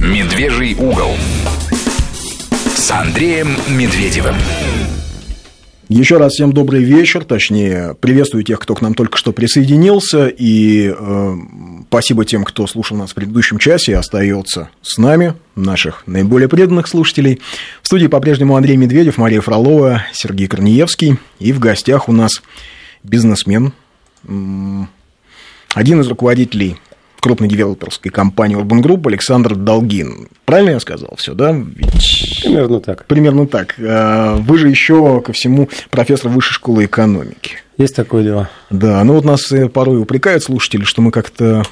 Медвежий угол с Андреем Медведевым. Еще раз всем добрый вечер, точнее, приветствую тех, кто к нам только что присоединился, и э, спасибо тем, кто слушал нас в предыдущем часе и остается с нами, наших наиболее преданных слушателей. В студии по-прежнему Андрей Медведев, Мария Фролова, Сергей Корнеевский, и в гостях у нас бизнесмен, один из руководителей крупной девелоперской компании Urban Group Александр Долгин. Правильно я сказал все, да? Ведь... Примерно так. Примерно так. А, вы же еще ко всему профессор высшей школы экономики. Есть такое дело. Да, ну вот нас э, порой упрекают слушатели, что мы как-то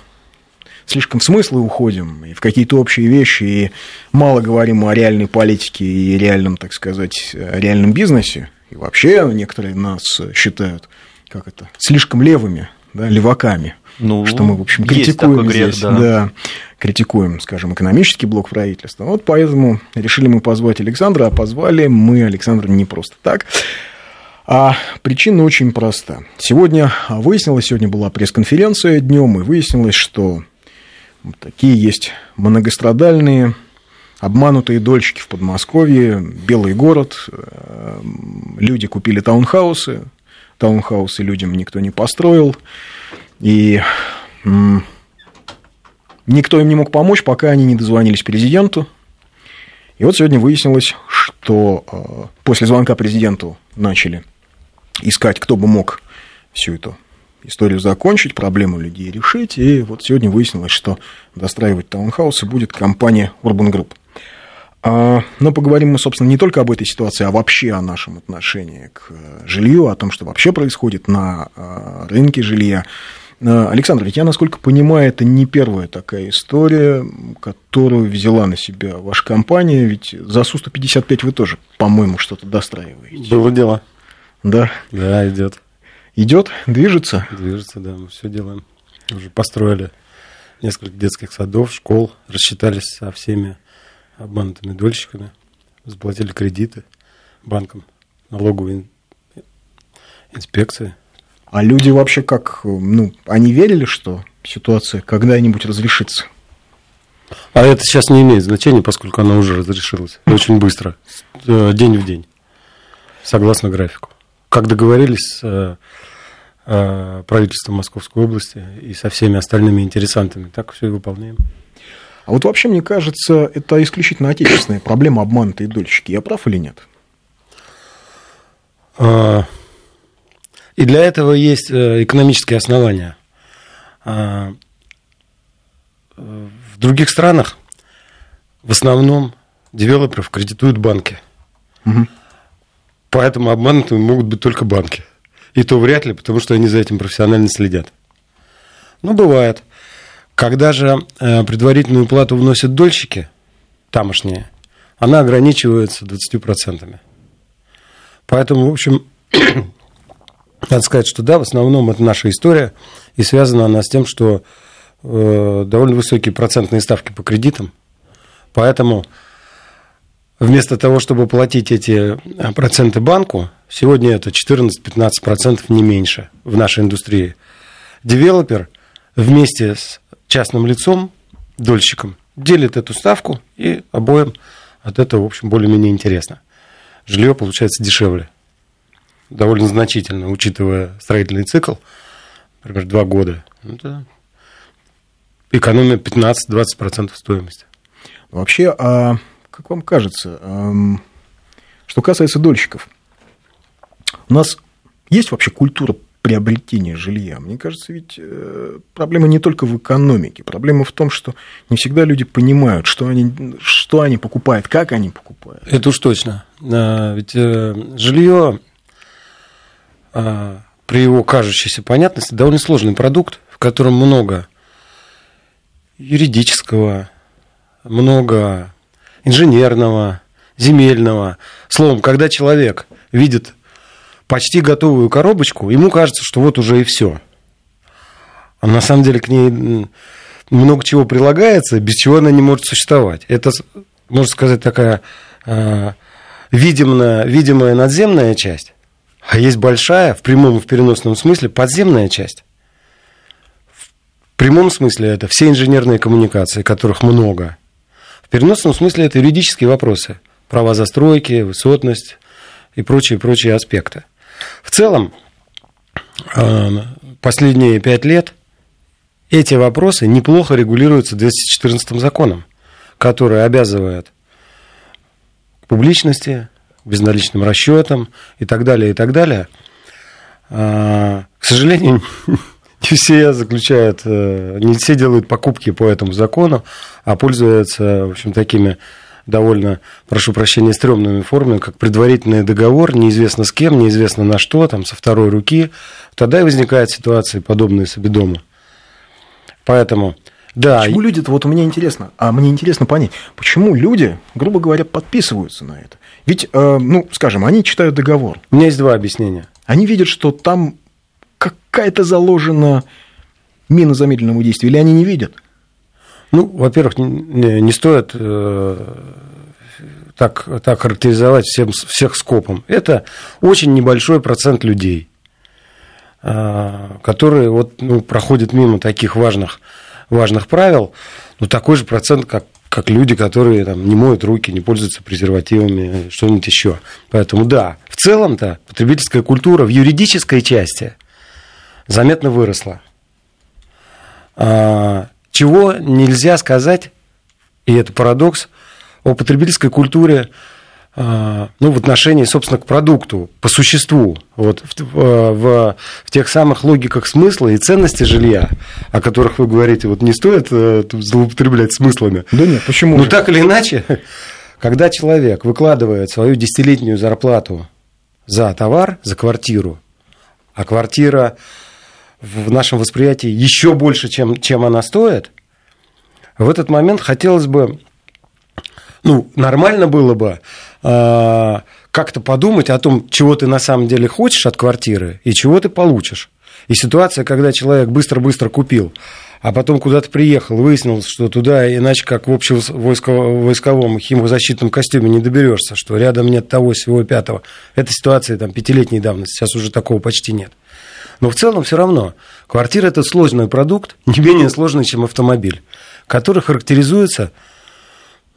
слишком в смыслы уходим и в какие-то общие вещи, и мало говорим о реальной политике и реальном, так сказать, реальном бизнесе. И вообще некоторые нас считают, как это, слишком левыми, да, леваками ну, что мы, в общем, критикуем грех, здесь. Да. да, критикуем, скажем, экономический блок правительства. Вот поэтому решили мы позвать Александра, а позвали мы Александра не просто так. А причина очень проста. Сегодня выяснилось, сегодня была пресс-конференция днем, и выяснилось, что такие есть многострадальные обманутые дольщики в Подмосковье, Белый город, э, люди купили таунхаусы, таунхаусы людям никто не построил, и никто им не мог помочь, пока они не дозвонились президенту. И вот сегодня выяснилось, что э, после звонка президенту начали искать, кто бы мог всю эту историю закончить, проблему людей решить. И вот сегодня выяснилось, что достраивать таунхаусы будет компания Urban Group. А, но поговорим мы, собственно, не только об этой ситуации, а вообще о нашем отношении к жилью, о том, что вообще происходит на э, рынке жилья. Э, Александр, ведь я, насколько понимаю, это не первая такая история, которую взяла на себя ваша компания, ведь за Су-155 вы тоже, по-моему, что-то достраиваете. Было дело. Да? Да, идет. Идет, движется? Движется, да, мы все делаем. Уже построили несколько детских садов, школ, рассчитались со всеми обманутыми дольщиками, заплатили кредиты банкам, налоговой инспекции. А люди вообще как, ну, они верили, что ситуация когда-нибудь разрешится? А это сейчас не имеет значения, поскольку она уже разрешилась. Очень быстро, э, день в день, согласно графику. Как договорились с э, э, правительством Московской области и со всеми остальными интересантами, так все и выполняем. А вот вообще, мне кажется, это исключительно отечественная проблема обманутые дольщики. Я прав или нет? И для этого есть э, экономические основания. А, в других странах в основном девелоперов кредитуют банки. Угу. Поэтому обманутыми могут быть только банки. И то вряд ли, потому что они за этим профессионально следят. Ну, бывает. Когда же э, предварительную плату вносят дольщики, тамошние, она ограничивается 20%. Поэтому, в общем, надо сказать, что да, в основном это наша история, и связана она с тем, что э, довольно высокие процентные ставки по кредитам, поэтому вместо того, чтобы платить эти э, проценты банку, сегодня это 14-15% не меньше в нашей индустрии. Девелопер вместе с частным лицом, дольщиком, делит эту ставку, и обоим от этого, в общем, более-менее интересно. Жилье получается дешевле довольно значительно, учитывая строительный цикл, например, два года. Это экономия 15-20% стоимости. Вообще, а как вам кажется, что касается дольщиков, у нас есть вообще культура приобретения жилья. Мне кажется, ведь э, проблема не только в экономике. Проблема в том, что не всегда люди понимают, что они, что они покупают, как они покупают. Это уж точно. Ведь э, жилье при его кажущейся понятности довольно сложный продукт, в котором много юридического, много инженерного, земельного. Словом, когда человек видит почти готовую коробочку, ему кажется, что вот уже и все. А на самом деле к ней много чего прилагается, без чего она не может существовать. Это, можно сказать, такая э, видимая, видимая надземная часть. А есть большая, в прямом и в переносном смысле, подземная часть. В прямом смысле это все инженерные коммуникации, которых много. В переносном смысле это юридические вопросы. Права застройки, высотность и прочие-прочие аспекты. В целом, э, последние пять лет эти вопросы неплохо регулируются 214 законом, который обязывает публичности, безналичным расчетам и так далее, и так далее. А, к сожалению, не все заключают, э, не все делают покупки по этому закону, а пользуются, в общем, такими довольно, прошу прощения, стрёмными формами, как предварительный договор, неизвестно с кем, неизвестно на что, там, со второй руки. Тогда и возникают ситуации, подобные себе дома. Поэтому, да. Почему люди-то, вот меня интересно, а мне интересно понять, почему люди, грубо говоря, подписываются на это? Ведь, э, ну, скажем, они читают договор. У меня есть два объяснения. Они видят, что там какая-то заложена мина замедленного действия, или они не видят? Ну, во-первых, не, не стоит э, так, так характеризовать всем, всех скопом. Это очень небольшой процент людей, э, которые вот, ну, проходят мимо таких важных, важных правил, ну, такой же процент, как, как люди, которые там, не моют руки, не пользуются презервативами, что-нибудь еще. Поэтому да, в целом-то потребительская культура в юридической части заметно выросла. А, чего нельзя сказать, и это парадокс, о потребительской культуре ну, в отношении, собственно, к продукту, по существу, вот в, в, в тех самых логиках смысла и ценности жилья, о которых вы говорите, вот не стоит э, злоупотреблять смыслами. Да нет, почему? Ну, так или иначе, когда человек выкладывает свою десятилетнюю зарплату за товар, за квартиру, а квартира в нашем восприятии еще больше, чем, чем она стоит, в этот момент хотелось бы, ну, нормально было бы как-то подумать о том, чего ты на самом деле хочешь от квартиры и чего ты получишь. И ситуация, когда человек быстро-быстро купил, а потом куда-то приехал, выяснилось, что туда, иначе как в общем войсковом химозащитном костюме не доберешься, что рядом нет того, всего пятого. Это ситуация там, пятилетней давности, сейчас уже такого почти нет. Но в целом все равно квартира – это сложный продукт, не менее сложный, чем автомобиль, который характеризуется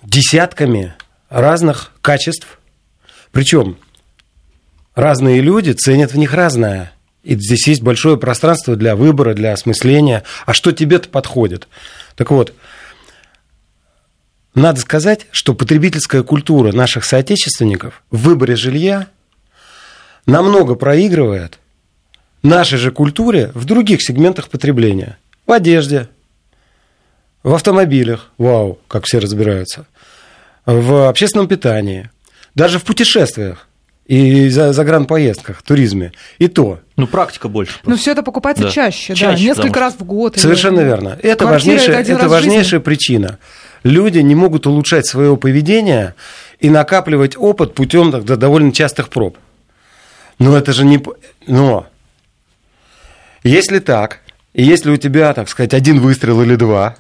десятками разных качеств. Причем разные люди ценят в них разное. И здесь есть большое пространство для выбора, для осмысления. А что тебе-то подходит? Так вот, надо сказать, что потребительская культура наших соотечественников в выборе жилья намного проигрывает нашей же культуре в других сегментах потребления. В одежде, в автомобилях, вау, как все разбираются, в общественном питании, даже в путешествиях и за загранпоездках, туризме. И то. Ну, практика больше. Ну, все это покупается да. чаще, чаще, да, несколько раз в год. Совершенно или... верно. Это важнейшая, это, это важнейшая причина. Люди не могут улучшать свое поведение и накапливать опыт путем тогда, довольно частых проб. Но это же не... Но если так, и если у тебя, так сказать, один выстрел или два,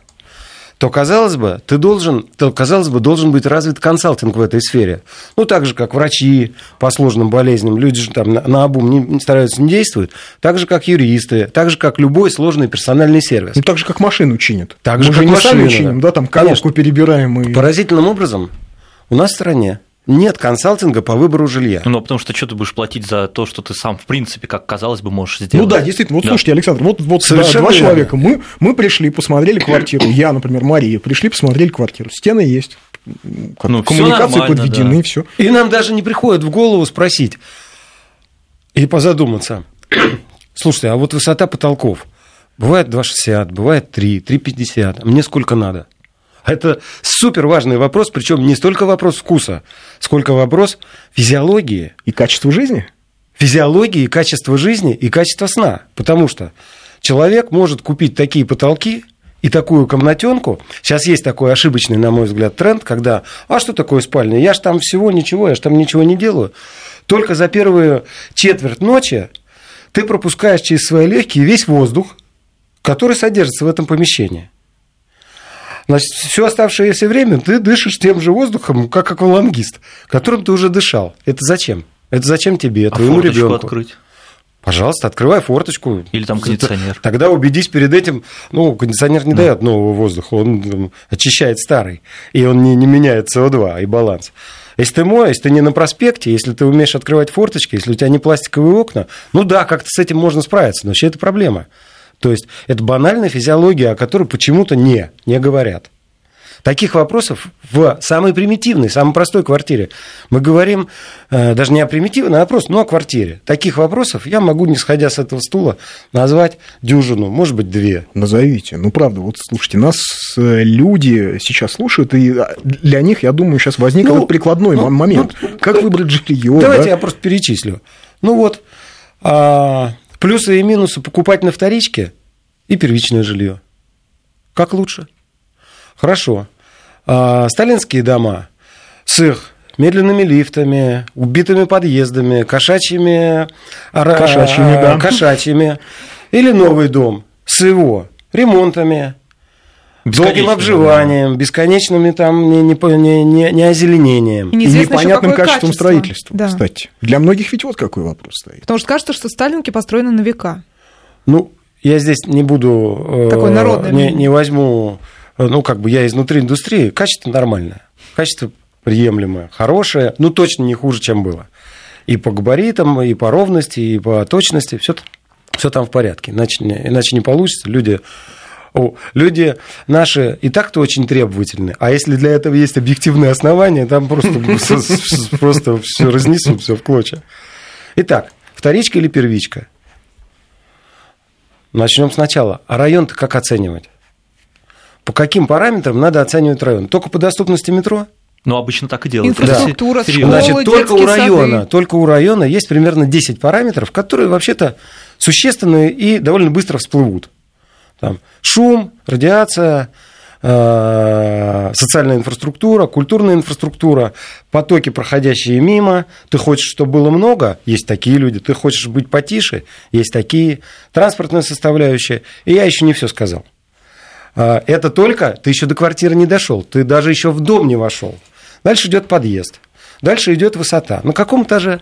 то, казалось бы, ты должен, то, казалось бы, должен быть развит консалтинг в этой сфере. Ну, так же, как врачи по сложным болезням, люди же там на, на обум не, не стараются, не действуют, так же, как юристы, так же, как любой сложный персональный сервис. Ну, так же, как машину чинят. Так Мы же, как не машину, сами чиним, да, там коробку Конечно. перебираем. И... Поразительным образом у нас в стране нет консалтинга по выбору жилья. Ну, потому что что ты будешь платить за то, что ты сам, в принципе, как казалось бы, можешь сделать. Ну да, действительно. Вот да. слушайте, Александр, вот, вот да, два человека. Мы, мы пришли, посмотрели квартиру. Я, например, Мария, пришли, посмотрели квартиру. Стены есть. Как, ну, коммуникации подведены, да. все. И нам даже не приходит в голову спросить и позадуматься. Слушайте, а вот высота потолков. Бывает 2,60, бывает 3, 3,50. А мне сколько надо? Это супер важный вопрос, причем не столько вопрос вкуса, сколько вопрос физиологии. И качества жизни? Физиологии, качества жизни и качества сна. Потому что человек может купить такие потолки, и такую комнатенку. Сейчас есть такой ошибочный, на мой взгляд, тренд, когда, а что такое спальня? Я ж там всего ничего, я ж там ничего не делаю. Только за первую четверть ночи ты пропускаешь через свои легкие весь воздух, который содержится в этом помещении. Значит, все оставшееся время ты дышишь тем же воздухом, как аквалангист, которым ты уже дышал. Это зачем? Это зачем тебе, а твоему ребенку? открыть? Пожалуйста, открывай форточку. Или там кондиционер. Тогда убедись перед этим. Ну, кондиционер не да. дает нового воздуха, он там, очищает старый. И он не, не меняет СО2 и баланс. Если ты мой, если ты не на проспекте, если ты умеешь открывать форточки, если у тебя не пластиковые окна, ну да, как-то с этим можно справиться, но вообще это проблема. То есть это банальная физиология, о которой почему-то не, не говорят. Таких вопросов в самой примитивной, самой простой квартире. Мы говорим э, даже не о примитивной, а просто, ну, о квартире. Таких вопросов я могу, не сходя с этого стула, назвать дюжину, может быть, две. Назовите. Ну, правда, вот слушайте, нас э, люди сейчас слушают, и а, для них, я думаю, сейчас возник ну, прикладной ну, момент. Ну, как выбрать жилье? Давайте да? я просто перечислю. Ну вот, а, плюсы и минусы покупать на вторичке и первичное жилье. Как лучше? Хорошо. А, сталинские дома с их медленными лифтами, убитыми подъездами, кошачьими, кошачьими, да. кошачьими. Или новый дом с его ремонтами, долгим обживанием, да. бесконечными там не, не, не, не озеленением. И, и непонятным качеством качество. строительства, да. кстати. Для многих ведь вот какой вопрос стоит. Потому что кажется, что сталинки построены на века. Ну, я здесь не буду... Такой народный. Не, не возьму Э, ну, как бы я изнутри индустрии, качество нормальное, качество приемлемое, хорошее, ну, точно не хуже, чем было. И по габаритам, и по ровности, и по точности, все, все там в порядке, иначе, иначе не получится. Люди о, люди наши и так-то очень требовательны. А если для этого есть объективные основания, там просто, просто все разнесут, все в клочья. Итак, вторичка или первичка? Начнем сначала. А район-то как оценивать? по каким параметрам надо оценивать район? Только по доступности метро? Ну, обычно так и делают. Инфраструктура, да. школы, Значит, только у района, сады. только у района есть примерно 10 параметров, которые вообще-то существенные и довольно быстро всплывут. Там шум, радиация, э, социальная инфраструктура, культурная инфраструктура, потоки, проходящие мимо. Ты хочешь, чтобы было много? Есть такие люди. Ты хочешь быть потише? Есть такие. Транспортная составляющая. И я еще не все сказал. А, это только ты еще до квартиры не дошел, ты даже еще в дом не вошел. Дальше идет подъезд. Дальше идет высота. На каком этаже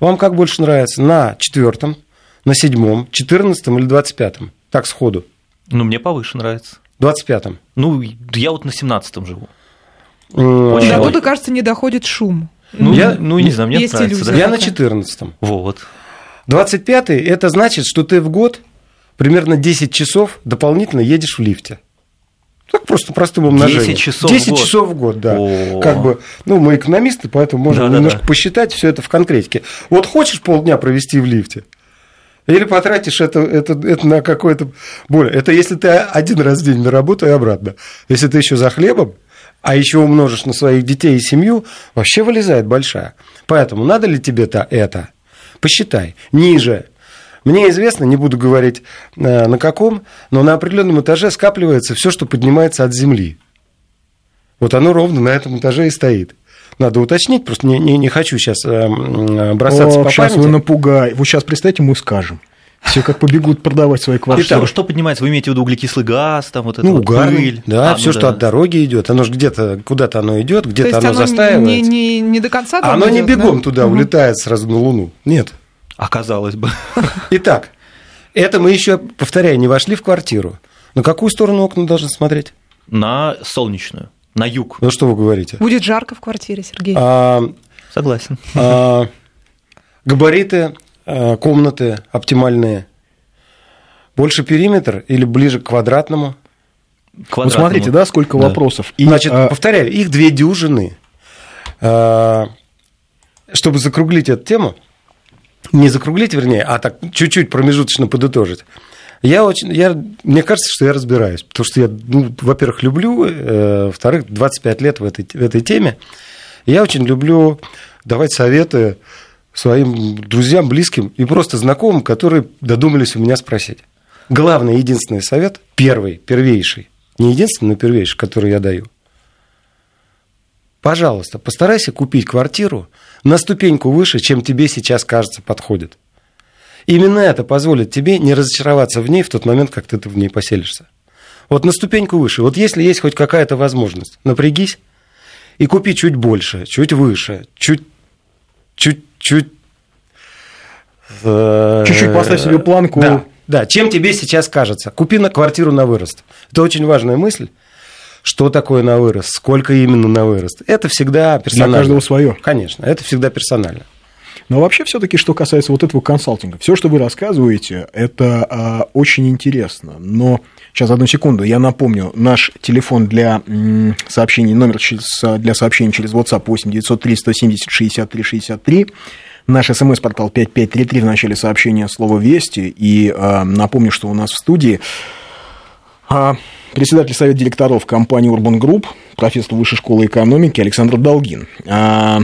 вам как больше нравится? На четвертом, на седьмом, четырнадцатом или двадцать пятом? Так сходу. Ну, мне повыше нравится. Двадцать пятом. Ну, я вот на семнадцатом живу. Очень До туда, кажется, не доходит шум. Ну, я, ну не знаю, мне нравится. Да. Я на четырнадцатом. Вот. Двадцать пятый – это значит, что ты в год примерно 10 часов дополнительно едешь в лифте. Так просто простым умножением. 10 часов 10 в год. часов в год, да. О-о-о. Как бы, ну, мы экономисты, поэтому можем да, немножко да, да. посчитать все это в конкретике. Вот хочешь полдня провести в лифте? Или потратишь это, это, это на какое-то более. Это если ты один раз в день на работу и обратно. Если ты еще за хлебом, а еще умножишь на своих детей и семью, вообще вылезает большая. Поэтому надо ли тебе-то это? Посчитай. Ниже мне известно, не буду говорить э, на каком, но на определенном этаже скапливается все, что поднимается от земли. Вот оно ровно на этом этаже и стоит. Надо уточнить, просто не, не, не хочу сейчас э, бросаться О, по сейчас памяти. вы напугаете. Вот сейчас, представьте, мы скажем. Все как побегут продавать свои квартиры. Итак, что поднимается? Вы имеете в виду углекислый газ, там вот это ну, вот угар, пыль? Да, а, все, ну, что да. от дороги идет. Оно же где-то, куда-то оно идет, где-то оно, оно застаивается. Не, не, не до конца Оно идет, не бегом да? туда угу. улетает сразу на Луну. Нет. Оказалось бы. Итак, это мы еще, повторяю, не вошли в квартиру. На какую сторону окна должны смотреть? На солнечную, на юг. Ну что вы говорите? Будет жарко в квартире, Сергей. А, Согласен. А, габариты а, комнаты оптимальные. Больше периметр или ближе к квадратному? квадратному. Ну, смотрите, да, сколько да. вопросов. И, Значит, а... повторяю, их две дюжины. А, чтобы закруглить эту тему, не закруглить, вернее, а так чуть-чуть промежуточно подытожить. Я очень, я, мне кажется, что я разбираюсь, потому что я, ну, во-первых, люблю, э, во-вторых, 25 лет в этой, в этой теме. Я очень люблю давать советы своим друзьям, близким и просто знакомым, которые додумались у меня спросить. Главный, единственный совет, первый, первейший, не единственный, но первейший, который я даю. Пожалуйста, постарайся купить квартиру на ступеньку выше, чем тебе сейчас кажется подходит. Именно это позволит тебе не разочароваться в ней в тот момент, как ты в ней поселишься. Вот на ступеньку выше. Вот если есть хоть какая-то возможность, напрягись и купи чуть больше, чуть выше, чуть, чуть, чуть Э, Чуть-чуть поставь себе планку. Да, да, чем тебе сейчас кажется? Купи на квартиру на вырост. Это очень важная мысль. Что такое на вырост? Сколько именно на вырост? Это всегда персонально. Для каждого свое. Конечно, это всегда персонально. Но вообще все-таки, что касается вот этого консалтинга, все, что вы рассказываете, это а, очень интересно. Но сейчас одну секунду, я напомню, наш телефон для сообщений, номер для сообщений через WhatsApp 8 903 170 63 63. Наш смс-портал 5533 в начале сообщения слово «Вести». И а, напомню, что у нас в студии а, председатель совета директоров компании Urban Group, профессор Высшей школы экономики Александр Долгин. А,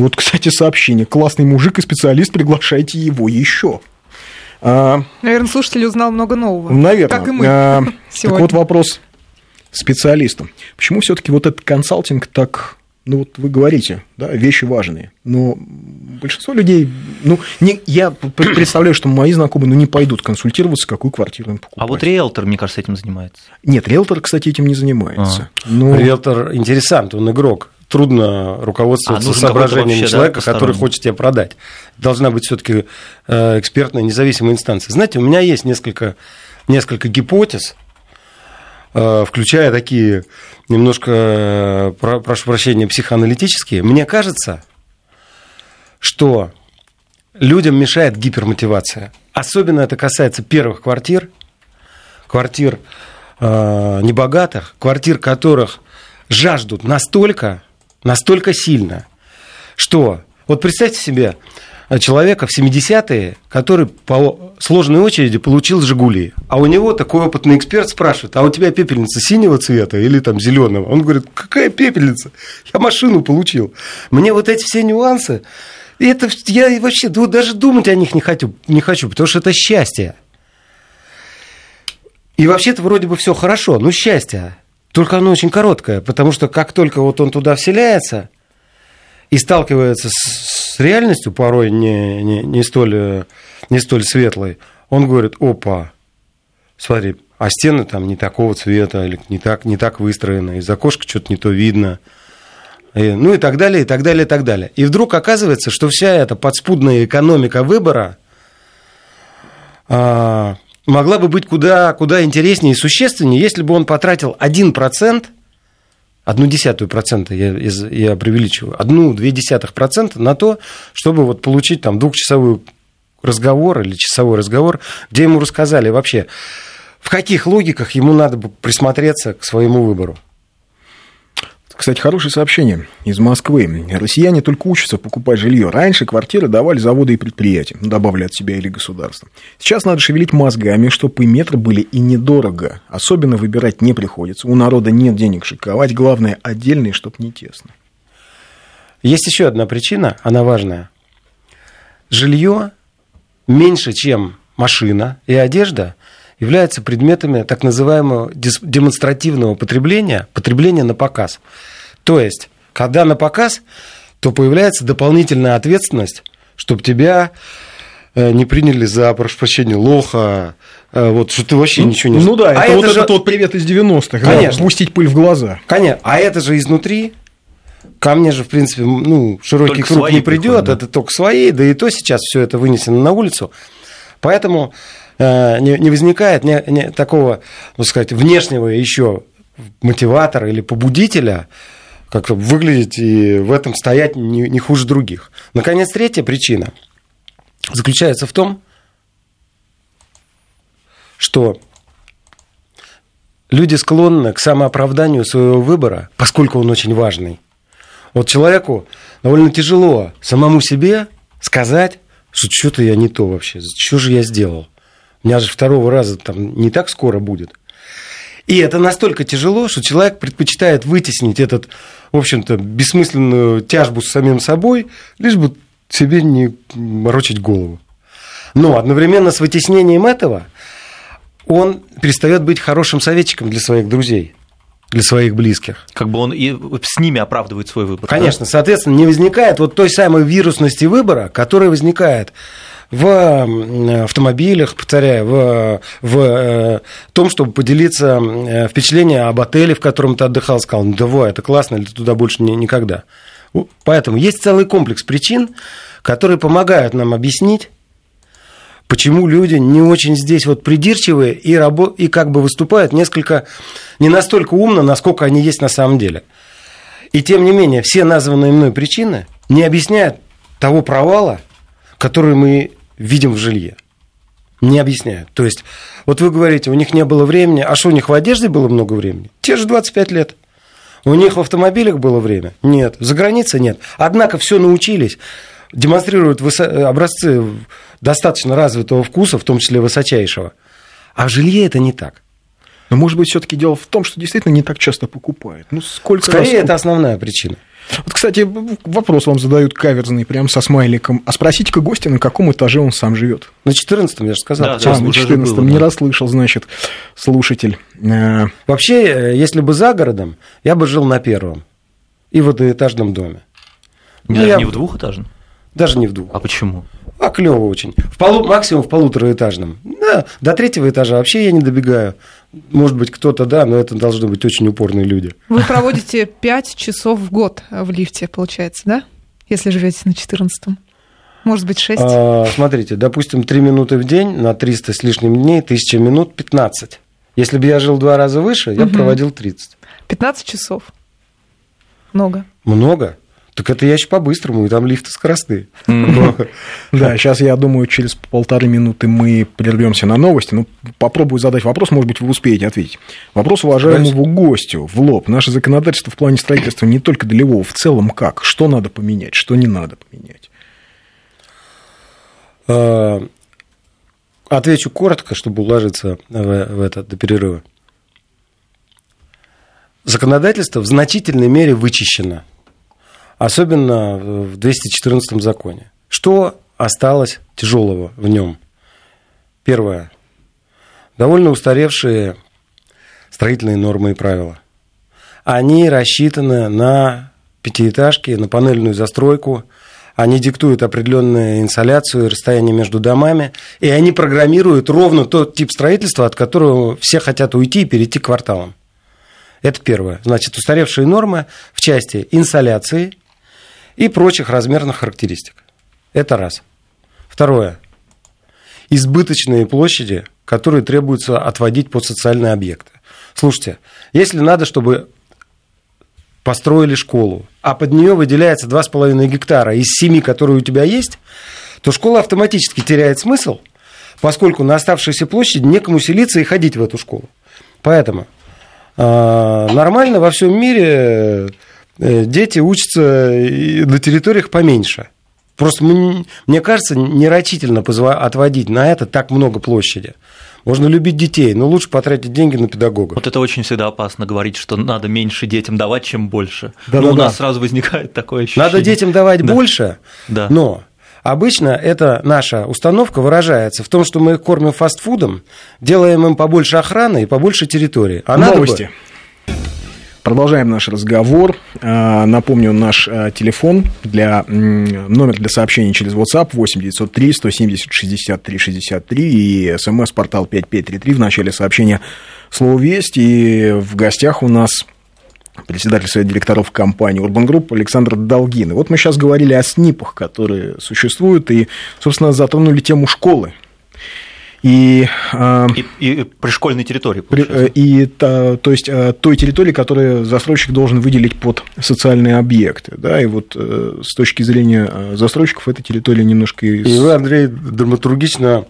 вот, кстати, сообщение. Классный мужик и специалист, приглашайте его еще. А, Наверное, слушатель узнал много нового. Наверное. Как и мы а, Так вот вопрос специалистам. Почему все-таки вот этот консалтинг так ну вот вы говорите, да, вещи важные, но большинство людей, ну, не, я представляю, что мои знакомые, ну, не пойдут консультироваться, какую квартиру им покупать. А вот риэлтор, мне кажется, этим занимается. Нет, риэлтор, кстати, этим не занимается. А. Но... Риэлтор интересант, он игрок. Трудно руководствоваться а, соображениями человека, да, который хочет тебе продать. Должна быть все-таки э, экспертная независимая инстанция. Знаете, у меня есть несколько, несколько гипотез, Э, включая такие немножко, э, прошу прощения, психоаналитические, мне кажется, что людям мешает гипермотивация. Особенно это касается первых квартир, квартир э, небогатых, квартир которых жаждут настолько, настолько сильно, что вот представьте себе, человека в 70-е, который по сложной очереди получил «Жигули». А у него такой опытный эксперт спрашивает, а у тебя пепельница синего цвета или там зеленого? Он говорит, какая пепельница? Я машину получил. Мне вот эти все нюансы, это я вообще даже думать о них не хочу, не хочу, потому что это счастье. И вообще-то вроде бы все хорошо, ну счастье. Только оно очень короткое, потому что как только вот он туда вселяется и сталкивается с реальностью порой не, не, не, столь, не столь светлой, он говорит, опа, смотри, а стены там не такого цвета, или не так, не так выстроены, из окошка что-то не то видно. И, ну и так далее, и так далее, и так далее. И вдруг оказывается, что вся эта подспудная экономика выбора а, могла бы быть куда, куда интереснее и существеннее, если бы он потратил 1% одну десятую процента, я, я преувеличиваю, одну-две десятых процента на то, чтобы вот получить там двухчасовой разговор или часовой разговор, где ему рассказали вообще, в каких логиках ему надо бы присмотреться к своему выбору. Кстати, хорошее сообщение из Москвы. Россияне только учатся покупать жилье. Раньше квартиры давали заводы и предприятия, ну, добавили от себя или государство. Сейчас надо шевелить мозгами, чтобы и метры были и недорого. Особенно выбирать не приходится. У народа нет денег шиковать. Главное, отдельные, чтобы не тесно. Есть еще одна причина, она важная. Жилье меньше, чем машина и одежда, являются предметами так называемого демонстративного потребления, потребления на показ. То есть, когда на показ, то появляется дополнительная ответственность, чтобы тебя э, не приняли за, прошу прощения, лоха, э, вот, что ты вообще ну, ничего не... Ну да, а это, это вот же... этот вот привет из 90-х, Конечно. Да, пустить пыль в глаза. Конечно, а это же изнутри, ко мне же, в принципе, ну, широкий только круг не придет, да. это только свои, да и то сейчас все это вынесено на улицу. Поэтому не, не возникает не, не, такого, ну сказать, внешнего еще мотиватора или побудителя, как выглядеть и в этом стоять не, не хуже других. Наконец, третья причина заключается в том, что люди склонны к самооправданию своего выбора, поскольку он очень важный. Вот человеку довольно тяжело самому себе сказать, что что-то я не то вообще, что же я сделал. У меня же второго раза там не так скоро будет. И это настолько тяжело, что человек предпочитает вытеснить этот, в общем-то, бессмысленную тяжбу с самим собой, лишь бы себе не морочить голову. Но одновременно с вытеснением этого он перестает быть хорошим советчиком для своих друзей для своих близких. Как бы он и с ними оправдывает свой выбор. Конечно, да? соответственно, не возникает вот той самой вирусности выбора, которая возникает в автомобилях, повторяю, в, в э, том, чтобы поделиться э, впечатлением об отеле, в котором ты отдыхал, сказал, ну давай, это классно, или туда больше не, никогда. Поэтому есть целый комплекс причин, которые помогают нам объяснить, почему люди не очень здесь вот придирчивые и, рабо- и как бы выступают несколько, не настолько умно, насколько они есть на самом деле. И тем не менее, все названные мной причины не объясняют того провала, который мы видим в жилье. Не объясняют. То есть, вот вы говорите, у них не было времени, а что у них в одежде было много времени? Те же 25 лет. У них в автомобилях было время? Нет. За границей нет. Однако все научились, демонстрируют высо- образцы достаточно развитого вкуса, в том числе высочайшего. А в жилье это не так. Но, может быть, все-таки дело в том, что действительно не так часто покупают. Ну, сколько Скорее, раз- это основная причина. Вот, кстати, вопрос вам задают каверзный, прям со смайликом. А спросите-ка гостя, на каком этаже он сам живет. На 14 я же сказал. Да, а, на уже же 14 было, не да. расслышал, значит, слушатель. Э, Вообще, э, если бы за городом, я бы жил на первом и в одноэтажном доме. Ну, Даже я- не в двухэтажном? Даже не в двух. А почему? А клево очень. В полу, максимум в полутораэтажном. Да, до третьего этажа вообще я не добегаю. Может быть, кто-то да, но это должны быть очень упорные люди. Вы проводите 5 часов в год в лифте, получается, да? Если живете на 14 Может быть, 6? А, смотрите, допустим, 3 минуты в день на 300 с лишним дней, 1000 минут 15. Если бы я жил в два раза выше, я бы Мгм. проводил 30. 15 часов. Много. Много? Так это я еще по-быстрому, и там лифты скоростные. Да, сейчас, я думаю, через полторы минуты мы прервемся на новости. Ну, попробую задать вопрос, может быть, вы успеете ответить. Вопрос уважаемому гостю в лоб. Наше законодательство в плане строительства не только долевого, в целом как? Что надо поменять, что не надо поменять? А, Отвечу коротко, чтобы уложиться в, в это до перерыва. Законодательство в значительной мере вычищено, особенно в 214 законе. Что осталось тяжелого в нем? Первое. Довольно устаревшие строительные нормы и правила. Они рассчитаны на пятиэтажки, на панельную застройку, они диктуют определенную инсоляцию, расстояние между домами, и они программируют ровно тот тип строительства, от которого все хотят уйти и перейти к кварталам. Это первое. Значит, устаревшие нормы в части инсоляции и прочих размерных характеристик. Это раз. Второе. Избыточные площади, которые требуется отводить под социальные объекты. Слушайте, если надо, чтобы построили школу, а под нее выделяется 2,5 гектара из 7, которые у тебя есть, то школа автоматически теряет смысл, поскольку на оставшейся площади некому селиться и ходить в эту школу. Поэтому э, нормально во всем мире дети учатся на территориях поменьше. Просто мне, кажется, нерочительно отводить на это так много площади. Можно любить детей, но лучше потратить деньги на педагога. Вот это очень всегда опасно говорить, что надо меньше детям давать, чем больше. Да-да-да. ну, у нас сразу возникает такое ощущение. Надо детям давать Да. больше, Да. но обычно эта наша установка выражается в том, что мы их кормим фастфудом, делаем им побольше охраны и побольше территории. А надо бы- Новости. Продолжаем наш разговор. А, Напомню, наш а, телефон для номер для сообщений через WhatsApp 8 903 170 63 63 и смс-портал 5533 в начале сообщения слово «Весть». И в гостях у нас председатель совета директоров компании Urban Group Александр Долгин. И вот мы сейчас говорили о СНИПах, которые существуют, и, собственно, затронули тему школы. И, а, И, и при школьной территории, при- получается. э, и та- то есть э, той территории, которую застройщик должен выделить под социальные объекты, да, и вот э, с точки зрения э, застройщиков эта территория немножко из- И вы, Андрей, драматургично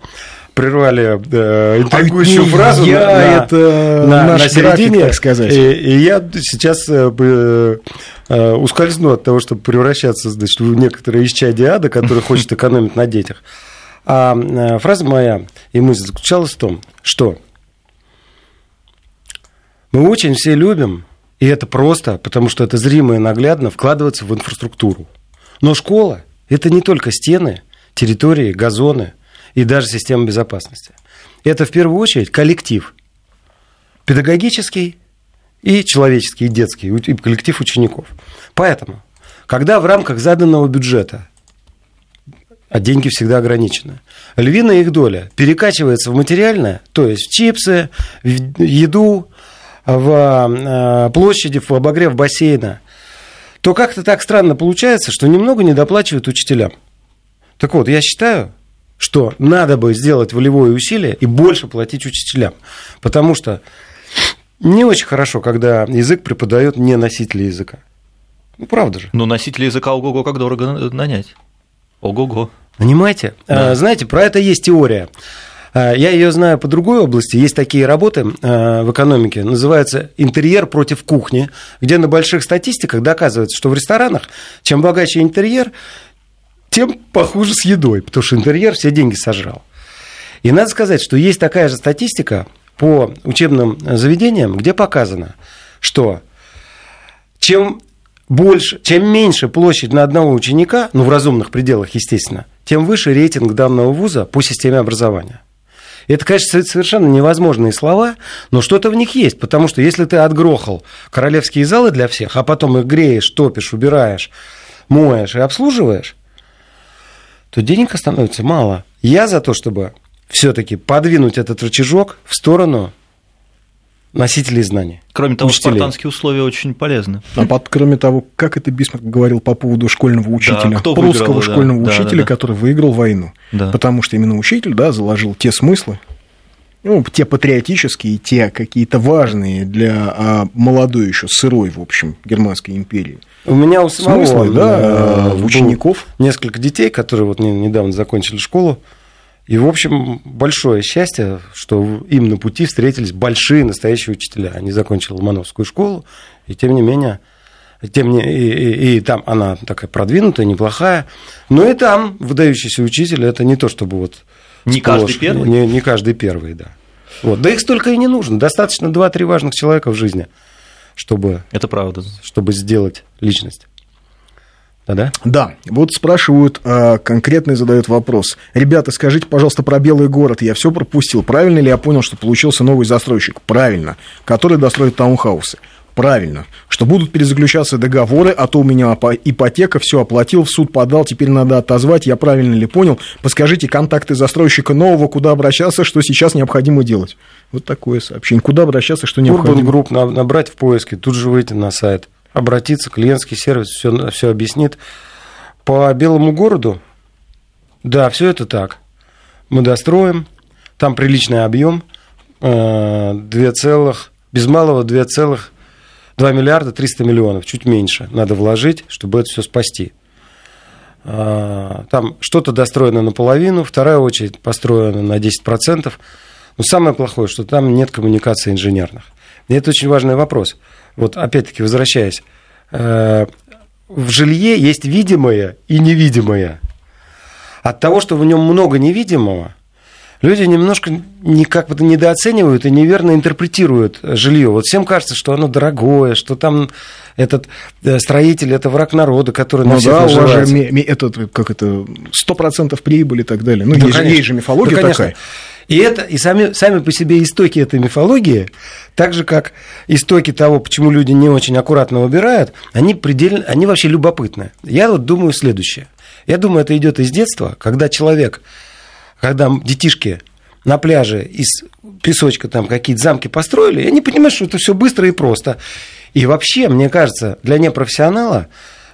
прервали э, интригующую не фразу я, на, это на- наш на график, середине. так сказать. И, и я сейчас э, бы, э, ускользну от того, чтобы превращаться значит, в некоторые исчадие ада, который хочет экономить на детях. А э, фраза моя и мысль заключалась в том, что мы очень все любим, и это просто, потому что это зримо и наглядно, вкладываться в инфраструктуру. Но школа – это не только стены, территории, газоны и даже система безопасности. Это в первую очередь коллектив. Педагогический и человеческий, и детский, и коллектив учеников. Поэтому, когда в рамках заданного бюджета а деньги всегда ограничены. Львиная их доля перекачивается в материальное, то есть в чипсы, в еду, в э, площади, в обогрев бассейна, то как-то так странно получается, что немного недоплачивают учителям. Так вот, я считаю, что надо бы сделать волевое усилие и больше платить учителям. Потому что не очень хорошо, когда язык преподает не носитель языка. Ну, правда же. Ну, носитель языка ого-го, как дорого нанять. Ого-го. Понимаете? Да. А, знаете, про это есть теория. А, я ее знаю по другой области. Есть такие работы а, в экономике, называется «Интерьер против кухни», где на больших статистиках доказывается, что в ресторанах, чем богаче интерьер, тем похуже с едой, потому что интерьер все деньги сожрал. И надо сказать, что есть такая же статистика по учебным заведениям, где показано, что чем больше, чем меньше площадь на одного ученика, ну, в разумных пределах, естественно, тем выше рейтинг данного вуза по системе образования. Это, конечно, совершенно невозможные слова, но что-то в них есть, потому что если ты отгрохал королевские залы для всех, а потом их греешь, топишь, убираешь, моешь и обслуживаешь, то денег становится мало. Я за то, чтобы все-таки подвинуть этот рычажок в сторону носителей знаний. Кроме того, учителей. спартанские условия очень полезны. А под, кроме того, как это Бисмарк говорил по поводу школьного учителя, да, кто прусского выиграл, школьного да, учителя, да, да, который выиграл войну. Да. Потому что именно учитель да, заложил те смыслы, ну, те патриотические, те какие-то важные для а, молодой еще сырой, в общем, германской империи. У меня у самого смыслы, да, э, учеников. Несколько детей, которые вот недавно закончили школу. И, в общем, большое счастье, что им на пути встретились большие настоящие учителя. Они закончили Ломановскую школу, и тем не менее, тем не, и, и, и там она такая продвинутая, неплохая. Но и там выдающийся учитель, это не то, чтобы вот... Не сплошь, каждый первый? Не, не каждый первый, да. Вот. Да их столько и не нужно. Достаточно 2-3 важных человека в жизни, чтобы... Это правда. Чтобы сделать личность да? Да. Вот спрашивают, а, конкретно задают вопрос. Ребята, скажите, пожалуйста, про Белый город. Я все пропустил. Правильно ли я понял, что получился новый застройщик? Правильно. Который достроит таунхаусы. Правильно. Что будут перезаключаться договоры, а то у меня ипотека, все оплатил, в суд подал, теперь надо отозвать. Я правильно ли понял? Подскажите контакты застройщика нового, куда обращаться, что сейчас необходимо делать. Вот такое сообщение. Куда обращаться, что необходимо? Urban Group набрать в поиске, тут же выйти на сайт обратиться, клиентский сервис все, все объяснит. По Белому городу, да, все это так. Мы достроим, там приличный объем, 2 целых, без малого 2 целых 2 миллиарда 300 миллионов, чуть меньше надо вложить, чтобы это все спасти. А, там что-то достроено наполовину, вторая очередь построена на 10%. Но самое плохое, что там нет коммуникации инженерных. И это очень важный вопрос вот опять-таки возвращаясь, э, в жилье есть видимое и невидимое. От того, что в нем много невидимого, люди немножко не, как бы недооценивают и неверно интерпретируют жилье. Вот всем кажется, что оно дорогое, что там этот э, строитель это враг народа, который ну, на всех да, наживается. Же, этот, как это, 100% прибыли и так далее. Ну, да, есть, есть же мифология да, такая. И это, и сами, сами по себе истоки этой мифологии, так же как истоки того, почему люди не очень аккуратно выбирают, они, предельно, они вообще любопытны. Я вот думаю следующее. Я думаю, это идет из детства, когда человек, когда детишки на пляже из песочка там какие-то замки построили, они понимают, что это все быстро и просто. И вообще, мне кажется, для непрофессионала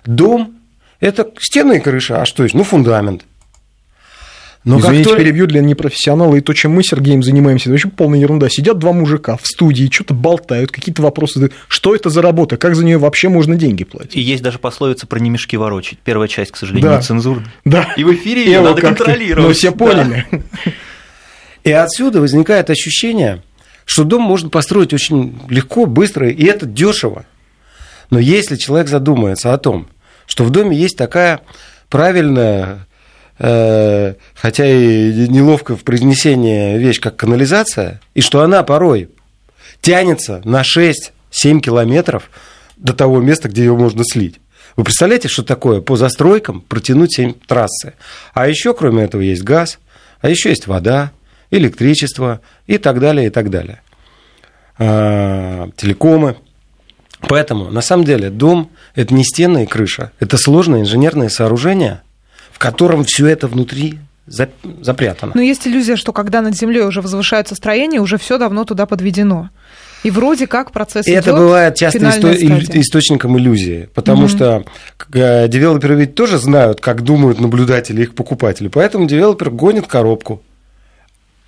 дом – это стены и крыша, а что есть? Ну, фундамент – но Извините, как перебью для непрофессионала, и то, чем мы с Сергеем занимаемся, это вообще полная ерунда. Сидят два мужика в студии, что-то болтают, какие-то вопросы. Что это за работа? Как за нее вообще можно деньги платить? И есть даже пословица про не мешки ворочить. Первая часть, к сожалению, да. нецензурная. Да. И в эфире ее надо контролировать. Ну, все поняли. Да. И отсюда возникает ощущение, что дом можно построить очень легко, быстро, и это дешево. Но если человек задумается о том, что в доме есть такая правильная хотя и неловко в произнесении вещь, как канализация, и что она порой тянется на 6-7 километров до того места, где ее можно слить. Вы представляете, что такое по застройкам протянуть 7 трассы? А еще, кроме этого, есть газ, а еще есть вода, электричество и так далее, и так далее. А, телекомы. Поэтому, на самом деле, дом – это не стены и крыша, это сложное инженерное сооружение – в котором все это внутри запрятано. Но есть иллюзия, что когда над землей уже возвышаются строения, уже все давно туда подведено. И вроде как процесс Это идет, бывает часто исто- стадия. источником иллюзии, потому Мгм. что э, девелоперы ведь тоже знают, как думают наблюдатели, их покупатели. Поэтому девелопер гонит коробку.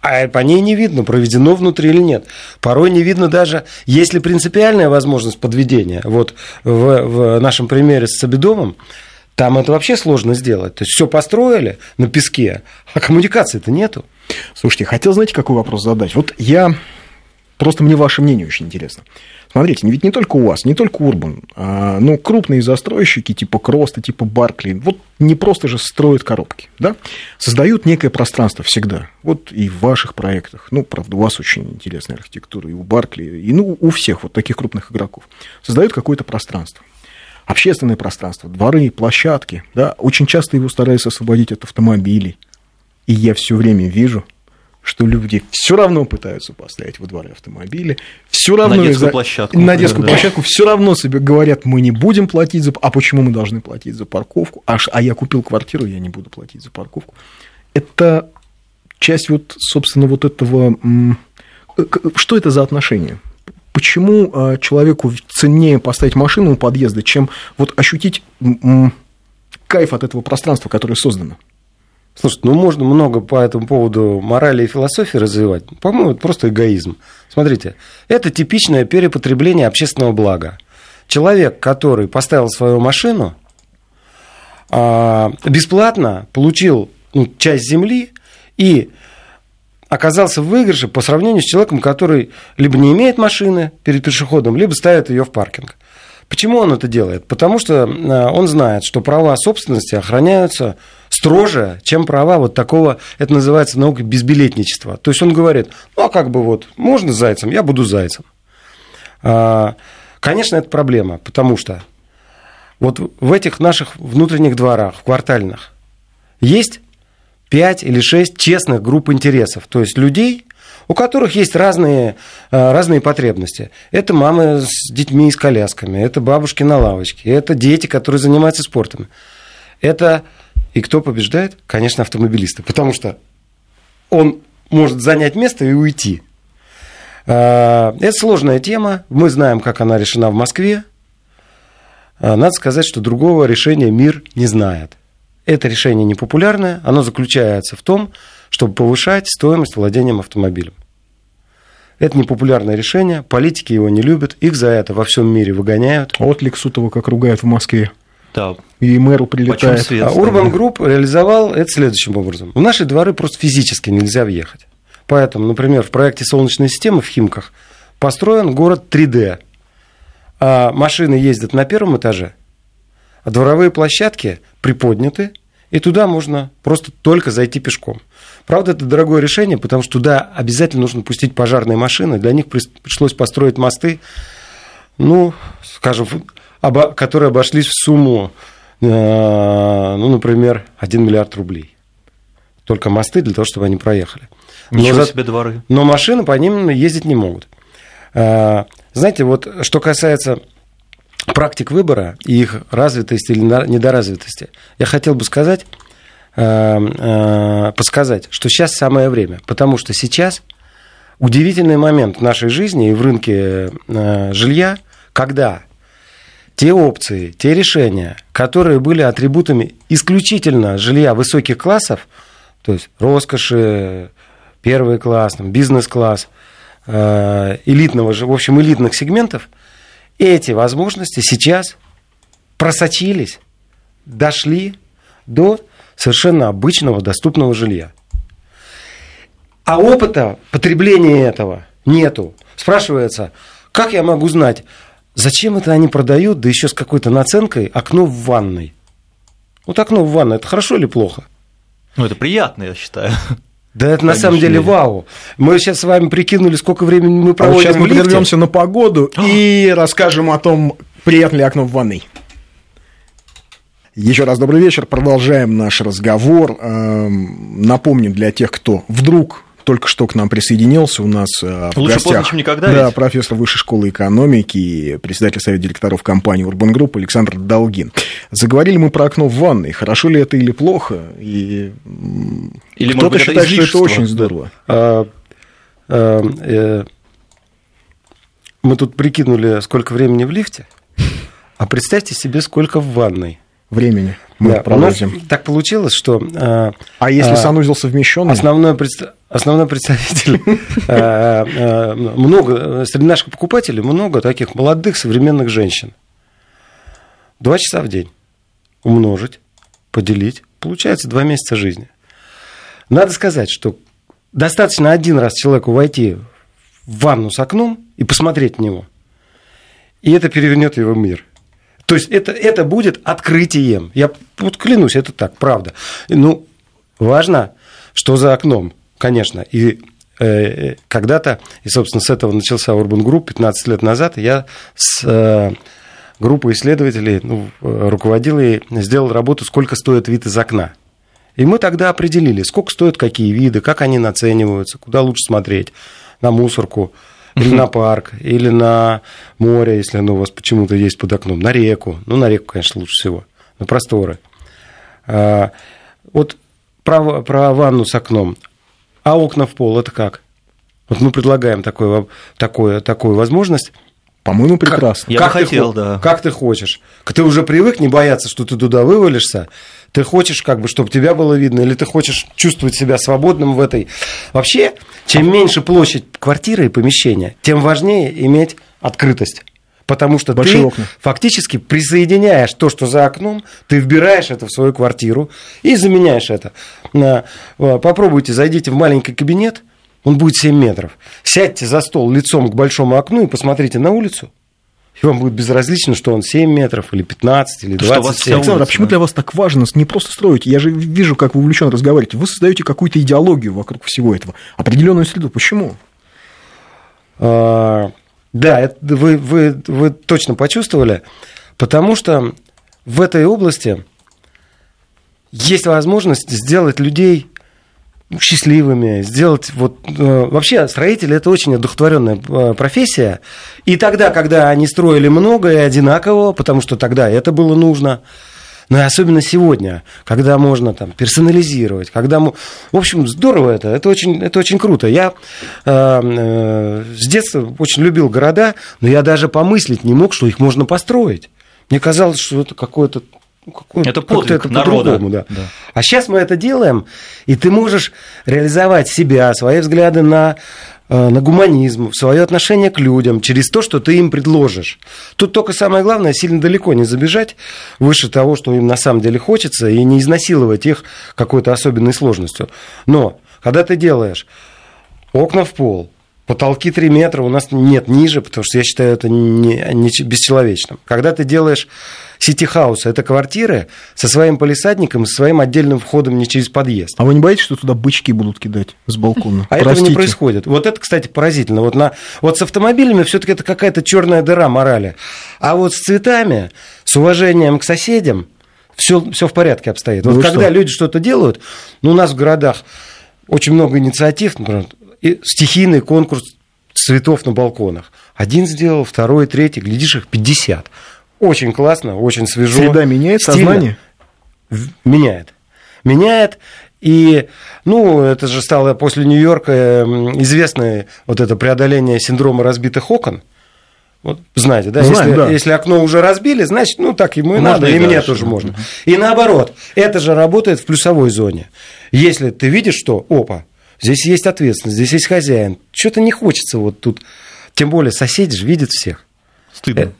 А по ней не видно, проведено внутри или нет. Порой не видно даже, есть ли принципиальная возможность подведения. Вот в, в нашем примере с Сабидомом, там это вообще сложно сделать. То есть все построили на песке, а коммуникации-то нету. Слушайте, хотел, знаете, какой вопрос задать? Вот я... Просто мне ваше мнение очень интересно. Смотрите, ведь не только у вас, не только Урбан, а, ну, крупные застройщики типа Кроста, типа Баркли, вот не просто же строят коробки, да? Создают некое пространство всегда. Вот и в ваших проектах, ну, правда, у вас очень интересная архитектура, и у Баркли, и ну, у всех вот таких крупных игроков. Создают какое-то пространство. Общественное пространство, дворы, площадки, да, очень часто его стараются освободить от автомобилей. И я все время вижу, что люди все равно пытаются поставить во дворе автомобили, все равно На детскую площадку, на детскую да. площадку все равно себе говорят, мы не будем платить за, а почему мы должны платить за парковку? А, ш- а я купил квартиру, я не буду платить за парковку. Это часть вот, собственно, вот этого. к- Что это за отношение? Почему а, человеку ценнее поставить машину у подъезда, чем вот ощутить кайф от этого пространства, которое создано? Слушайте, ну можно много по этому поводу морали и философии развивать. По-моему, это просто эгоизм. Смотрите, это типичное перепотребление общественного блага. Человек, который поставил свою машину, а, бесплатно получил ну, часть земли и оказался в выигрыше по сравнению с человеком, который либо не имеет машины перед пешеходом, либо ставит ее в паркинг. Почему он это делает? Потому что э, он знает, что права собственности охраняются строже, чем права вот такого, это называется наукой безбилетничества. То есть он говорит, ну а как бы вот, можно зайцем, я буду зайцем. А, Конечно, это проблема, потому что вот в этих наших внутренних дворах, в квартальных, есть 5 или 6 честных групп интересов. То есть людей, у которых есть разные, э, разные потребности. Это мамы с детьми и с колясками, это бабушки на лавочке, это дети, которые занимаются спортом. Это и кто побеждает? Конечно, автомобилисты, потому что он может занять место и уйти. Э, Это сложная тема, мы знаем, как она решена в Москве. Э, Надо сказать, что другого решения мир не знает. Это решение непопулярное, оно заключается в том, чтобы повышать стоимость владением автомобилем. Это непопулярное решение, политики его не любят, их за это во всем мире выгоняют. А Вот Лексутова как ругают в Москве. Да. И мэру прилетает. свет? А Urban Group реализовал это следующим образом. В наши дворы просто физически нельзя въехать. Поэтому, например, в проекте «Солнечная система» в Химках построен город 3D. А машины ездят на первом этаже, а дворовые площадки приподняты, и туда можно просто только зайти пешком. Правда, это дорогое решение, потому что туда обязательно нужно пустить пожарные машины. Для них пришлось построить мосты, ну, скажем, обо- которые обошлись в сумму, э, ну, например, 1 миллиард рублей. Только мосты для того, чтобы они проехали. Но Ничего за- себе дворы. но машины по ним ездить не могут. А, Знаете, вот что касается практик выбора и их развитости или недоразвитости, я хотел бы сказать, а, а, подсказать, что сейчас самое время, потому что сейчас удивительный момент в нашей жизни и в рынке а, жилья, когда те опции, те решения, которые были атрибутами исключительно жилья высоких классов, то есть роскоши, первый класс, бизнес-класс, э, элитного, в общем, элитных сегментов, эти возможности сейчас просочились, дошли до совершенно обычного доступного жилья. А опыта потребления этого нету. Спрашивается, как я могу знать, зачем это они продают, да еще с какой-то наценкой, окно в ванной? Вот окно в ванной, это хорошо или плохо? Ну, это приятно, я считаю. Да это на самом деле вау. Мы сейчас с вами прикинули, сколько времени мы А вот проводим сейчас в мы прервемся на погоду и расскажем о том, приятно ли окно в ванной. Еще раз добрый вечер. Продолжаем наш разговор. Эм, Напомним для тех, кто вдруг только что к нам присоединился, у нас э, в Лучше гостях поздно, чем никогда, да, ведь. профессор Высшей школы экономики и председатель совета директоров компании Urban Group Александр Долгин. Заговорили мы про окно в ванной. Хорошо ли это или плохо? И Или, кто-то может быть, это считает, что это очень здорово. А, э, э, мы тут прикинули, сколько времени в лифте, а представьте себе, сколько в ванной. Времени мы Да, у нас проводим. так получилось, что э, А если а, санузел совмещенный? основной, предста- основной представитель, э, э, много, среди наших покупателей много таких молодых современных женщин. Два часа в день умножить, поделить, получается два месяца жизни. Надо сказать, что достаточно один раз человеку войти в ванну с окном и посмотреть в него, и это перевернет его мир. То есть это, это будет открытием. Я вот клянусь, это так, правда. Ну, важно, что за окном, конечно. И э, когда-то, и, собственно, с этого начался Urban Group 15 лет назад, я с э, группой исследователей ну, э, руководил и сделал работу «Сколько стоит вид из окна». И мы тогда определили, сколько стоят какие виды, как они нацениваются, куда лучше смотреть, на мусорку, или на парк, или на море, если оно у вас почему-то есть под окном, на реку. Ну, на реку, конечно, лучше всего, на просторы. А, Вот про, про ванну с окном. А окна в пол это как? Вот мы предлагаем такое, во- такое, такую возможность. По-моему, прекрасно. Я бы ты хотел, хо- да. Как ты хочешь. Ты уже привык не бояться, что ты туда вывалишься. Ты хочешь, как бы, чтобы тебя было видно, или ты хочешь чувствовать себя свободным в этой. Вообще, чем меньше площадь квартиры и помещения, тем важнее иметь открытость. Потому что Большие ты окна. фактически присоединяешь то, что за окном, ты вбираешь это в свою квартиру и заменяешь это. Э, Попробуйте, зайдите в маленький кабинет, он будет 7 метров. Сядьте за стол лицом к большому окну и посмотрите на улицу. И вам будет безразлично, что он 7 метров, или 15, или То, что у вас 27. вся Александр, а почему да. для вас так важно не просто строить? Я же вижу, как вы увлеченно разговариваете. Вы создаете какую-то идеологию вокруг всего этого, определенную среду. Почему? А, Да, это вы, вы, вы точно почувствовали, потому что в этой области есть возможность сделать людей счастливыми, сделать вот э, вообще строители это очень одухотворенная э, профессия. И тогда, когда они строили много и одинаково, потому что тогда это было нужно, но и особенно сегодня, когда можно там персонализировать, когда... мо- В общем, здорово это, это очень, это очень круто. Я э, э, с детства очень любил города, но я даже помыслить не мог, что их можно построить. Мне казалось, что это какое-то... ну, какое-то- Это подвиг это народа. да. Да. А сейчас мы это делаем, и ты можешь реализовать себя, свои взгляды на, э, на гуманизм, свое отношение к людям через то, что ты им предложишь. Тут только самое главное сильно далеко не забежать выше того, что им на самом деле хочется, и не изнасиловать их какой-то особенной сложностью. Но когда ты делаешь окна в пол, потолки 3 метра, у нас нет ниже, потому что я считаю это не, не бесчеловечным. Когда ты делаешь city house, это квартиры со своим палисадником, со своим отдельным входом не через подъезд. А вы не боитесь, что туда бычки будут кидать с балкона? А этого не Простите. происходит. Вот это, кстати, поразительно. Вот, на, вот с автомобилями все-таки это какая-то черная дыра морали. А вот с цветами, с уважением к соседям, все, все в порядке обстоит. Ну Вот когда что? люди что-то делают, ну, у нас в городах очень много инициатив, например, стихийный конкурс цветов на балконах. Один сделал, второй, третий, глядишь, их 50. Очень классно, очень свежо. Среда меняет стильно сознание? меняет. Меняет. И, ну, это же стало после Нью-Йорка м, известное вот это преодоление синдрома разбитых окон. Вот знаете, да? Знаем, если, да. если окно уже разбили, значит, ну, так ему и Можно надо, и и мне тоже можно. И наоборот, это же работает в плюсовой зоне. Если ты видишь, что, опа, здесь есть ответственность, здесь есть хозяин, что-то не хочется вот тут. Тем более соседи же видят всех. Стыдно.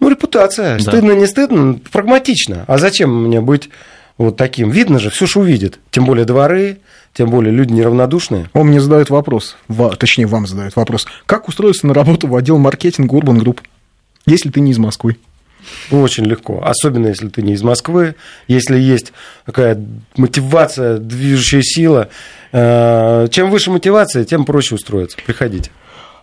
Ну, репутация. Да. Стыдно, не стыдно, прагматично. А зачем мне быть вот таким? Видно же, все, что увидит. Тем более дворы, тем более люди неравнодушные. Он мне задает вопрос, ва- точнее, вам задает вопрос. Как устроиться на работу в отдел маркетинга Urban Group, если ты не из Москвы? Очень легко. Особенно, если ты не из Москвы, если есть такая мотивация, движущая сила. Э, Чем выше мотивация, тем проще устроиться. Приходите.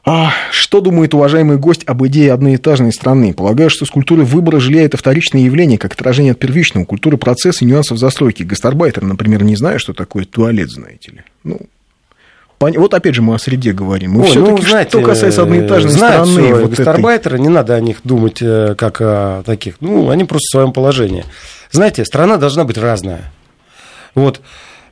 А что думает уважаемый гость об идее одноэтажной страны? Полагаю, что с культурой выбора жилья это вторичное явление, как отражение от первичного. Культура процесса и нюансов застройки. Гастарбайтер, например, не знаю, что такое туалет, знаете ли. Ну, пон- вот опять же мы о среде говорим. И Ой, ну, знаете, что касается одноэтажной знают страны, всё, вот этой- гастарбайтеры, не надо о них думать э, как о таких. Ну, они просто в своем положении. Знаете, страна должна быть разная. Вот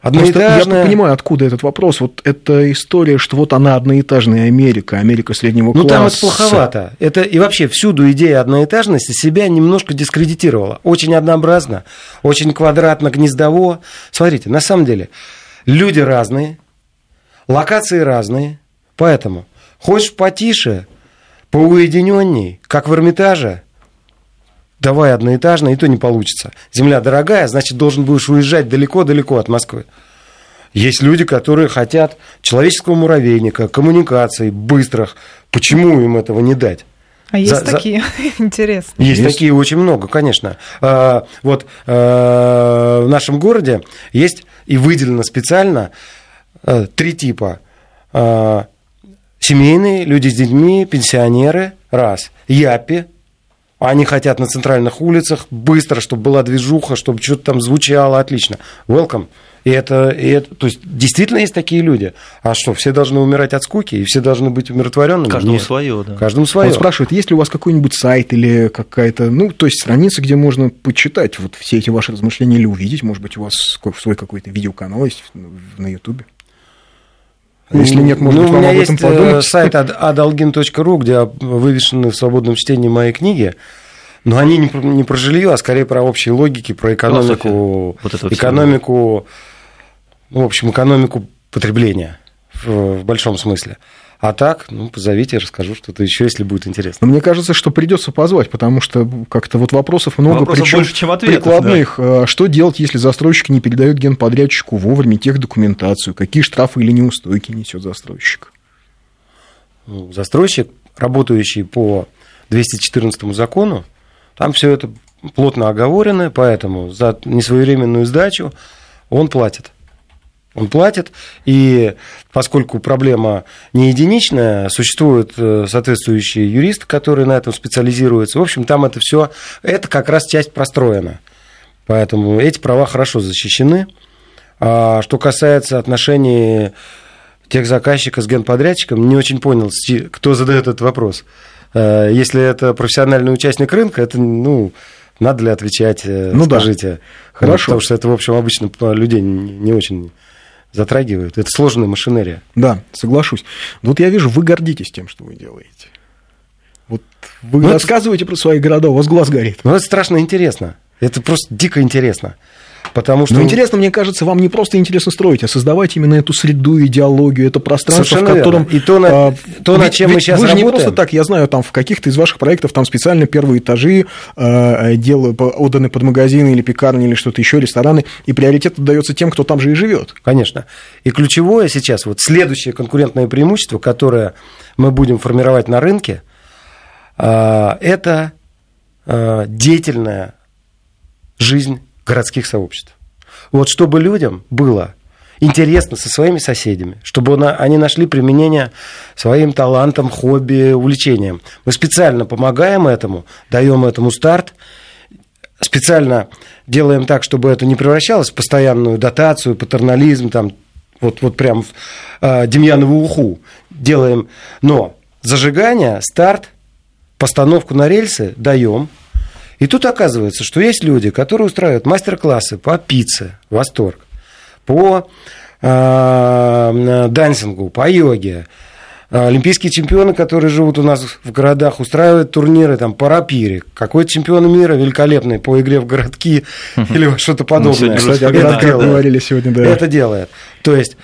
Просто я Одноэтажная. понимаю, откуда этот вопрос. Вот эта история, что вот она одноэтажная Америка, Америка среднего Ну, класса. там это плоховато. Это и вообще всюду идея одноэтажности себя немножко дискредитировала. Очень однообразно, очень квадратно-гнездово. Смотрите, на самом деле, люди разные, локации разные, поэтому хочешь потише, поуединенней, как в Эрмитаже, давай одноэтажно, и то не получится. Земля дорогая, значит, должен будешь уезжать далеко-далеко от Москвы. Есть люди, которые хотят человеческого муравейника, коммуникаций быстрых. Почему им этого не дать? А есть За- за- такие интересные. Есть, Есть. такие очень много, конечно. А, Вот а, в нашем городе есть и выделено специально три типа. А, Семейные, люди с детьми, пенсионеры, раз. Япи, они хотят на центральных улицах быстро, чтобы была движуха, чтобы что-то там звучало отлично. Welcome. И это, и это, то есть действительно есть такие люди. А что, все должны умирать от скуки и все должны быть умиротворенными? Каждому Нет. свое, да. Каждому Он свое. спрашивает, есть ли у вас какой-нибудь сайт или какая-то, ну, то есть страница, где можно почитать вот все эти ваши размышления или увидеть, может быть, у вас свой какой-то видеоканал есть на Ютубе? Если нет, может ну, быть, у вам меня об этом есть э, подумать? сайт adalgin.ru, где вывешены в свободном чтении мои книги. Но они не про, не про жилье, а скорее про общие логики, про экономику, Философия вот всего. экономику, ну, в общем, экономику потребления в, в большом смысле. А так, ну, позовите, расскажу что-то еще, если будет интересно. Но мне кажется, что придется позвать, потому что как-то вот вопросов много, Вопросов причем больше, чем ответов, прикладных. А Что делать, если застройщик не передает генподрядчику вовремя техдокументацию? Какие штрафы или неустойки несет застройщик? Ну, застройщик, работающий по 214 закону, там все это плотно оговорено, поэтому за несвоевременную сдачу он платит. Он платит, и поскольку проблема не единичная, существуют э, соответствующие юристы, которые на этом специализируются. В общем, там это все, это как раз часть простроена. Поэтому эти права хорошо защищены. А что касается отношений тех заказчика с генподрядчиком, не очень понял, кто задает этот вопрос. Э, Если это профессиональный участник рынка, это, ну, надо ли отвечать, э, Ну да. скажите. Хорошо. Потому что это, в общем, обычно людей не очень затрагивает. Это сложная машинерия. Да, соглашусь. Но Вот я вижу, вы гордитесь тем, что вы делаете. Вот вы Ну, это- рассказываете про свои города, у вас глаз горит. Но это страшно интересно. Это просто дико интересно. Потому что... Но интересно, мне кажется, вам не просто интересно строить, а создавать именно эту среду, идеологию, это пространство, в котором... верно. И то, на- а, то, ведь- чем мы сейчас Вы же не работаем. просто так, я знаю, там в каких-то из ваших проектов там специально первые этажи э, дел- отданы под магазины или пекарни или что-то еще, рестораны, и приоритет отдается тем, кто там же и живет. Конечно. И ключевое сейчас, вот следующее конкурентное преимущество, которое мы будем формировать на рынке, а, это а, деятельная жизнь городских сообществ. Вот чтобы людям было интересно со своими соседями, чтобы они нашли применение своим талантам, хобби, увлечениям. Мы специально помогаем этому, даем этому старт, специально делаем так, чтобы это не превращалось в постоянную дотацию, патернализм, там, вот, вот прям э, Демьянову уху делаем. Но зажигание, старт, постановку на рельсы даем. И тут оказывается, что есть люди, которые устраивают мастер-классы по пицце, восторг, по э, дансингу, по йоге. А, Олимпийские чемпионы, которые живут у нас в городах, устраивают турниры там, по рапире. Какой-то чемпион мира великолепный по игре в городки или что-то подобное. уже Кстати, говорили сегодня, да. Это делает. То есть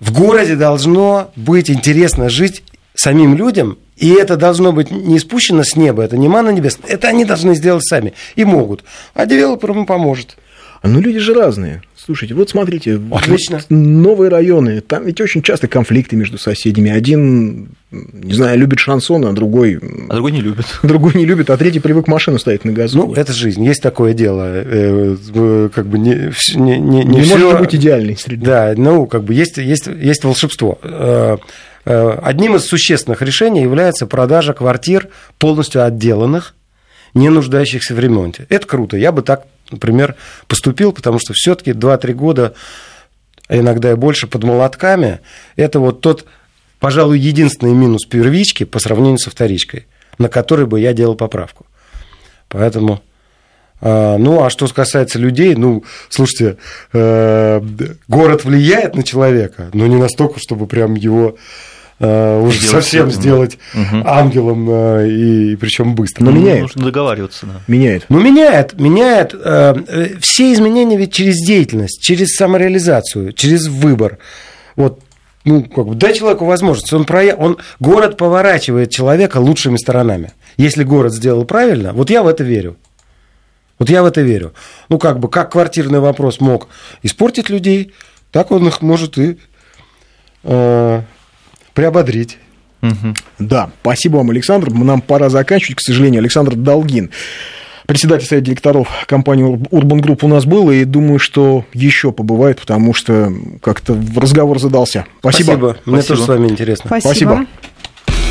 в городе должно быть интересно жить самим людям, и это должно быть не спущено с неба, это не мана небесная, это они должны сделать сами и могут. А девелопер им поможет. Ну, люди же разные. Слушайте, вот смотрите, Отлично. вот новые районы, там ведь очень часто конфликты между соседями. Один, не знаю, любит шансон, а другой, А другой не любит. другой не любит, а третий привык машину ставить на газу. Ну, это жизнь, есть такое дело. Э, э, Как бы не, не, не, не, всё- может быть идеальной среды. Да, ну, как бы есть, есть, есть волшебство. Э, Одним из существенных решений является продажа квартир полностью отделанных, не нуждающихся в ремонте. Это круто. Я бы так, например, поступил, потому что все-таки 2-3 года, а иногда и больше под молотками, это вот тот, пожалуй, единственный минус первички по сравнению со вторичкой, на который бы я делал поправку. Поэтому ну, а что касается людей, ну, слушайте, э, город влияет на человека, но не настолько, чтобы прям его э, уже Сделать совсем всё, сделать Мгм. ангелом, э, и причем быстро. Но Ну, меняет. Нужно договариваться, да. Меняет. Ну, меняет, меняет. все изменения ведь через деятельность, через самореализацию, через выбор. Вот, ну, как бы, дай человеку возможность. Он, проя... он, город поворачивает человека лучшими сторонами. Если город сделал правильно, вот я в это верю. Вот я в это верю. Ну, как бы, как квартирный вопрос мог испортить людей, так он их может и э, приободрить. Мгм. Да, спасибо вам, Александр. Нам пора заканчивать, к сожалению. Александр Долгин, председатель совета директоров компании Urban Group у нас был, и думаю, что еще побывает, потому что как-то разговор задался. Спасибо. Мне Спасибо. тоже с вами интересно. Спасибо. Спасибо.